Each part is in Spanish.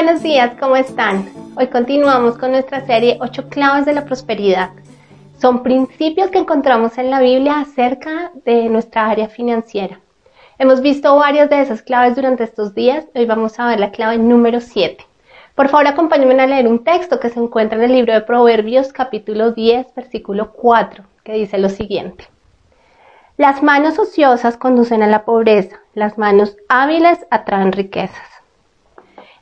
Buenos días, ¿cómo están? Hoy continuamos con nuestra serie 8 claves de la prosperidad. Son principios que encontramos en la Biblia acerca de nuestra área financiera. Hemos visto varias de esas claves durante estos días. Hoy vamos a ver la clave número 7. Por favor, acompáñenme a leer un texto que se encuentra en el libro de Proverbios capítulo 10, versículo 4, que dice lo siguiente. Las manos ociosas conducen a la pobreza, las manos hábiles atraen riquezas.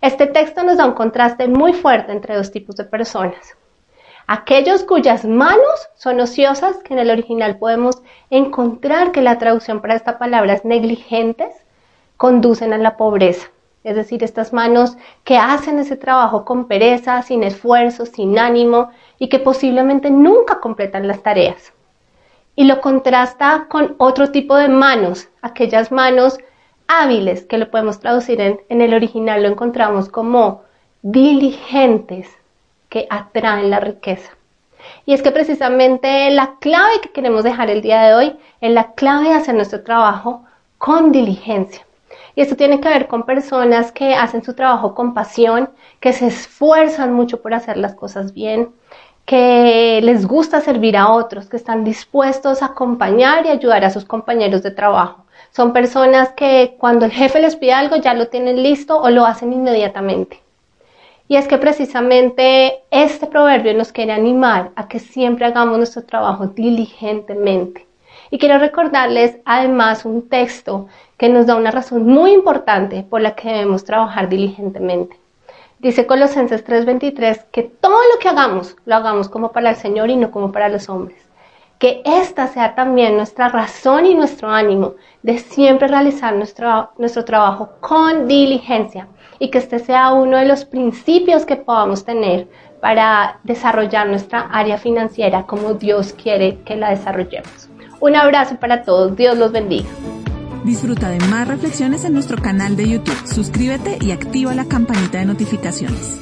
Este texto nos da un contraste muy fuerte entre dos tipos de personas. Aquellos cuyas manos son ociosas, que en el original podemos encontrar que la traducción para esta palabra es negligentes, conducen a la pobreza. Es decir, estas manos que hacen ese trabajo con pereza, sin esfuerzo, sin ánimo y que posiblemente nunca completan las tareas. Y lo contrasta con otro tipo de manos, aquellas manos hábiles, que lo podemos traducir en, en el original, lo encontramos como diligentes, que atraen la riqueza. Y es que precisamente la clave que queremos dejar el día de hoy es la clave de hacer nuestro trabajo con diligencia. Y esto tiene que ver con personas que hacen su trabajo con pasión, que se esfuerzan mucho por hacer las cosas bien, que les gusta servir a otros, que están dispuestos a acompañar y ayudar a sus compañeros de trabajo. Son personas que cuando el jefe les pide algo ya lo tienen listo o lo hacen inmediatamente. Y es que precisamente este proverbio nos quiere animar a que siempre hagamos nuestro trabajo diligentemente. Y quiero recordarles además un texto que nos da una razón muy importante por la que debemos trabajar diligentemente. Dice Colosenses 3:23 que todo lo que hagamos lo hagamos como para el Señor y no como para los hombres. Que esta sea también nuestra razón y nuestro ánimo de siempre realizar nuestro, nuestro trabajo con diligencia y que este sea uno de los principios que podamos tener para desarrollar nuestra área financiera como Dios quiere que la desarrollemos. Un abrazo para todos, Dios los bendiga. Disfruta de más reflexiones en nuestro canal de YouTube. Suscríbete y activa la campanita de notificaciones.